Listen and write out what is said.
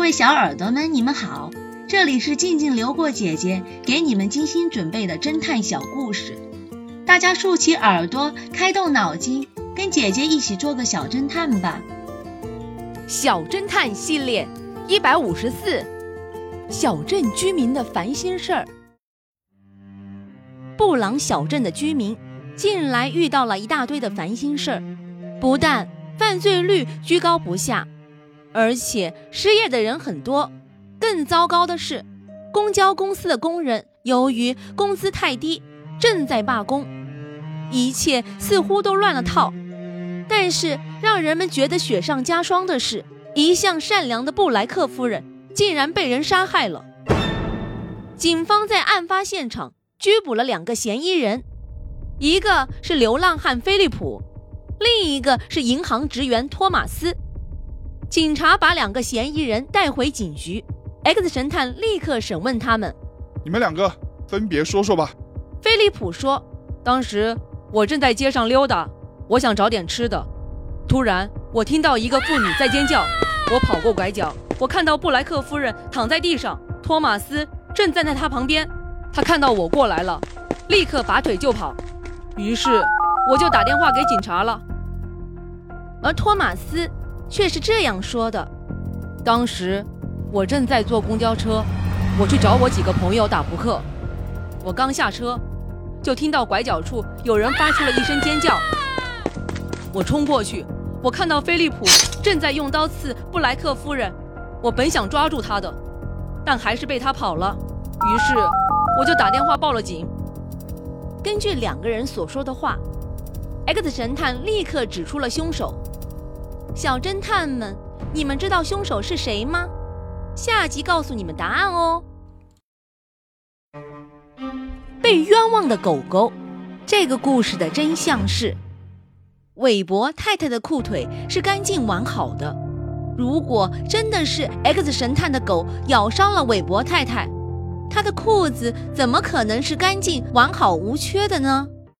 各位小耳朵们，你们好，这里是静静流过姐姐给你们精心准备的侦探小故事，大家竖起耳朵，开动脑筋，跟姐姐一起做个小侦探吧。小侦探系列一百五十四，小镇居民的烦心事儿。布朗小镇的居民近来遇到了一大堆的烦心事儿，不但犯罪率居高不下，而且失业的人很多。更糟糕的是，公交公司的工人由于工资太低，正在罢工。一切似乎都乱了套。但是让人们觉得雪上加霜的是，一向善良的布莱克夫人竟然被人杀害了。警方在案发现场拘捕了两个嫌疑人，一个是流浪汉菲利普，另一个是银行职员托马斯。警察把两个嫌疑人带回警局，X 神探立刻审问他们：“你们两个分别说说吧。”菲利普说：“当时我正在街上溜达。”我想找点吃的，突然我听到一个妇女在尖叫，我跑过拐角，我看到布莱克夫人躺在地上，托马斯正站在她旁边，他看到我过来了，立刻拔腿就跑，于是我就打电话给警察了。而托马斯却是这样说的：当时我正在坐公交车，我去找我几个朋友打扑克，我刚下车，就听到拐角处有人发出了一声尖叫。我冲过去，我看到菲利普正在用刀刺布莱克夫人。我本想抓住他的，但还是被他跑了。于是我就打电话报了警。根据两个人所说的话，X 神探立刻指出了凶手。小侦探们，你们知道凶手是谁吗？下集告诉你们答案哦。被冤枉的狗狗，这个故事的真相是。韦伯太太的裤腿是干净完好的。如果真的是 X 神探的狗咬伤了韦伯太太，他的裤子怎么可能是干净完好无缺的呢？